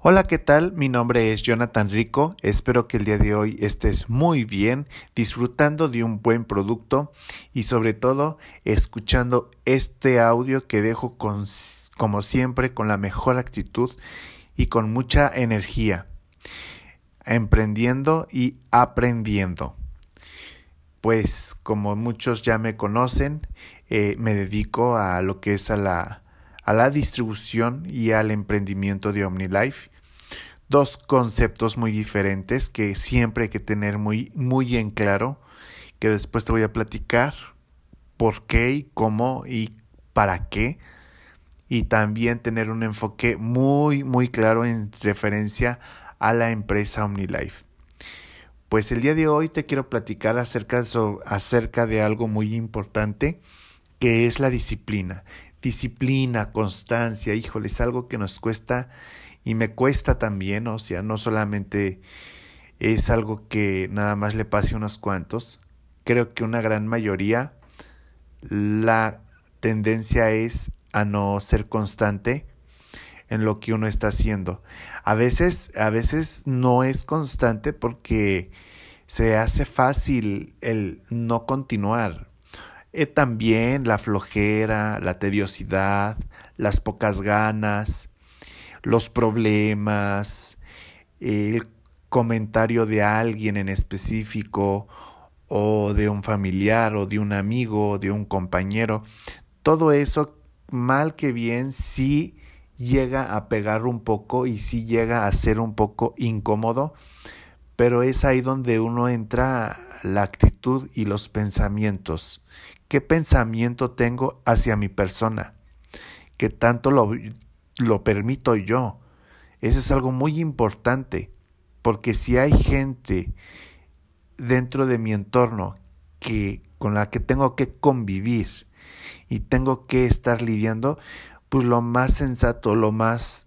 Hola, ¿qué tal? Mi nombre es Jonathan Rico. Espero que el día de hoy estés muy bien, disfrutando de un buen producto y sobre todo escuchando este audio que dejo como siempre con la mejor actitud y con mucha energía, emprendiendo y aprendiendo. Pues como muchos ya me conocen, eh, me dedico a lo que es a la a la distribución y al emprendimiento de OmniLife. Dos conceptos muy diferentes que siempre hay que tener muy, muy en claro, que después te voy a platicar por qué y cómo y para qué. Y también tener un enfoque muy, muy claro en referencia a la empresa OmniLife. Pues el día de hoy te quiero platicar acerca acerca de algo muy importante que es la disciplina disciplina, constancia, híjole, es algo que nos cuesta y me cuesta también, o sea, no solamente es algo que nada más le pase a unos cuantos, creo que una gran mayoría la tendencia es a no ser constante en lo que uno está haciendo. A veces, a veces no es constante porque se hace fácil el no continuar. Eh, también la flojera, la tediosidad, las pocas ganas, los problemas, el comentario de alguien en específico o de un familiar o de un amigo o de un compañero, todo eso, mal que bien, sí llega a pegar un poco y sí llega a ser un poco incómodo, pero es ahí donde uno entra la actitud y los pensamientos qué pensamiento tengo hacia mi persona, qué tanto lo, lo permito yo. Eso es algo muy importante, porque si hay gente dentro de mi entorno que con la que tengo que convivir y tengo que estar lidiando, pues lo más sensato, lo más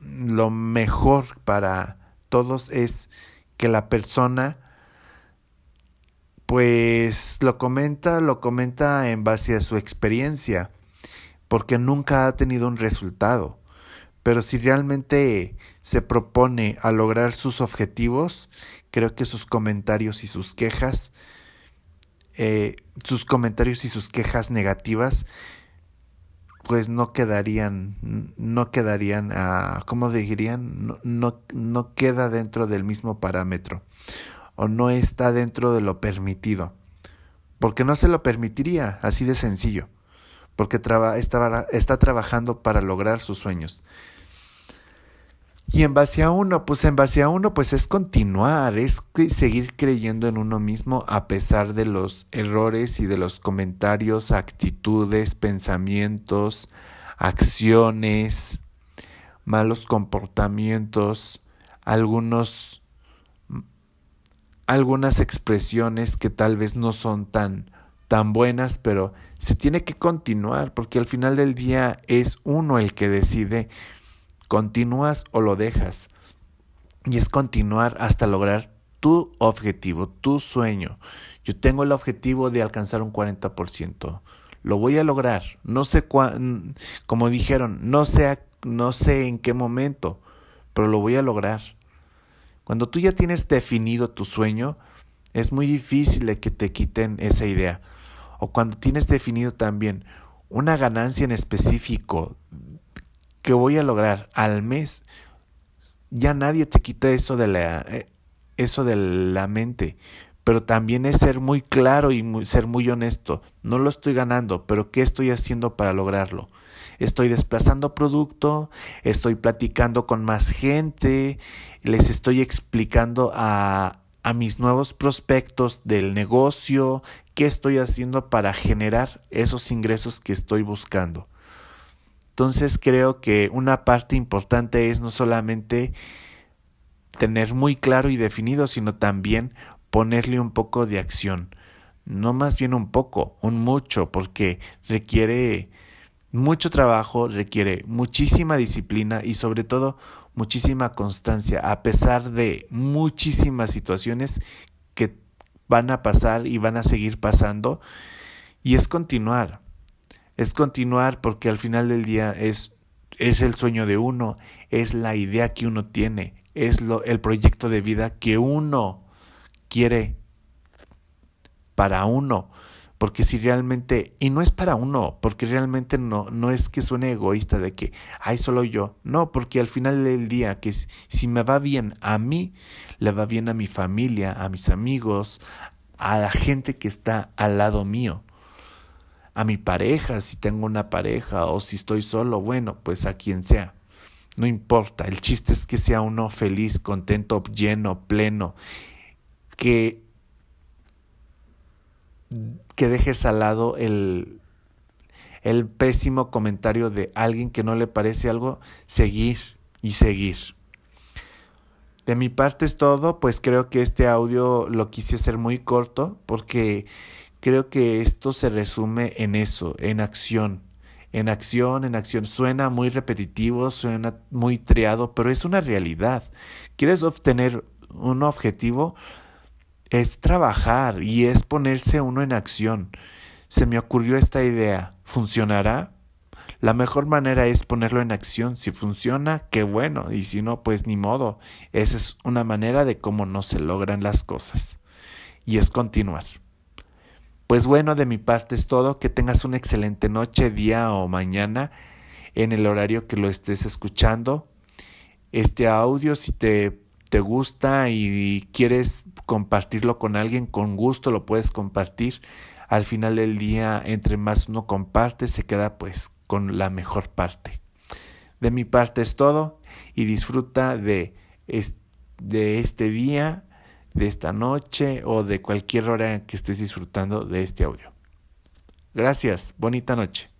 lo mejor para todos es que la persona pues lo comenta, lo comenta en base a su experiencia, porque nunca ha tenido un resultado. Pero si realmente se propone a lograr sus objetivos, creo que sus comentarios y sus quejas, eh, sus comentarios y sus quejas negativas, pues no quedarían, no quedarían, ¿cómo dirían? no, no queda dentro del mismo parámetro o no está dentro de lo permitido. Porque no se lo permitiría, así de sencillo. Porque está, está trabajando para lograr sus sueños. Y en base a uno, pues en base a uno, pues es continuar, es seguir creyendo en uno mismo a pesar de los errores y de los comentarios, actitudes, pensamientos, acciones, malos comportamientos, algunos algunas expresiones que tal vez no son tan tan buenas, pero se tiene que continuar porque al final del día es uno el que decide continúas o lo dejas. Y es continuar hasta lograr tu objetivo, tu sueño. Yo tengo el objetivo de alcanzar un 40%. Lo voy a lograr. No sé cuándo, como dijeron, no sé, no sé en qué momento, pero lo voy a lograr. Cuando tú ya tienes definido tu sueño, es muy difícil que te quiten esa idea. O cuando tienes definido también una ganancia en específico que voy a lograr al mes, ya nadie te quita eso de la, eh, eso de la mente. Pero también es ser muy claro y ser muy honesto. No lo estoy ganando, pero ¿qué estoy haciendo para lograrlo? Estoy desplazando producto, estoy platicando con más gente, les estoy explicando a, a mis nuevos prospectos del negocio, qué estoy haciendo para generar esos ingresos que estoy buscando. Entonces creo que una parte importante es no solamente tener muy claro y definido, sino también ponerle un poco de acción. No más bien un poco, un mucho, porque requiere mucho trabajo, requiere muchísima disciplina y sobre todo muchísima constancia, a pesar de muchísimas situaciones que van a pasar y van a seguir pasando. Y es continuar, es continuar porque al final del día es es el sueño de uno, es la idea que uno tiene, es lo, el proyecto de vida que uno quiere para uno. Porque si realmente, y no es para uno, porque realmente no, no es que suene egoísta de que, ay, solo yo. No, porque al final del día, que si me va bien a mí, le va bien a mi familia, a mis amigos, a la gente que está al lado mío a mi pareja, si tengo una pareja o si estoy solo, bueno, pues a quien sea. No importa, el chiste es que sea uno feliz, contento, lleno, pleno, que, que dejes al lado el, el pésimo comentario de alguien que no le parece algo, seguir y seguir. De mi parte es todo, pues creo que este audio lo quise hacer muy corto porque Creo que esto se resume en eso, en acción. En acción, en acción. Suena muy repetitivo, suena muy triado, pero es una realidad. ¿Quieres obtener un objetivo? Es trabajar y es ponerse uno en acción. Se me ocurrió esta idea. ¿Funcionará? La mejor manera es ponerlo en acción. Si funciona, qué bueno. Y si no, pues ni modo. Esa es una manera de cómo no se logran las cosas. Y es continuar. Pues bueno, de mi parte es todo. Que tengas una excelente noche, día o mañana en el horario que lo estés escuchando. Este audio, si te, te gusta y quieres compartirlo con alguien, con gusto lo puedes compartir. Al final del día, entre más uno comparte, se queda pues con la mejor parte. De mi parte es todo y disfruta de, de este día de esta noche o de cualquier hora que estés disfrutando de este audio. Gracias, bonita noche.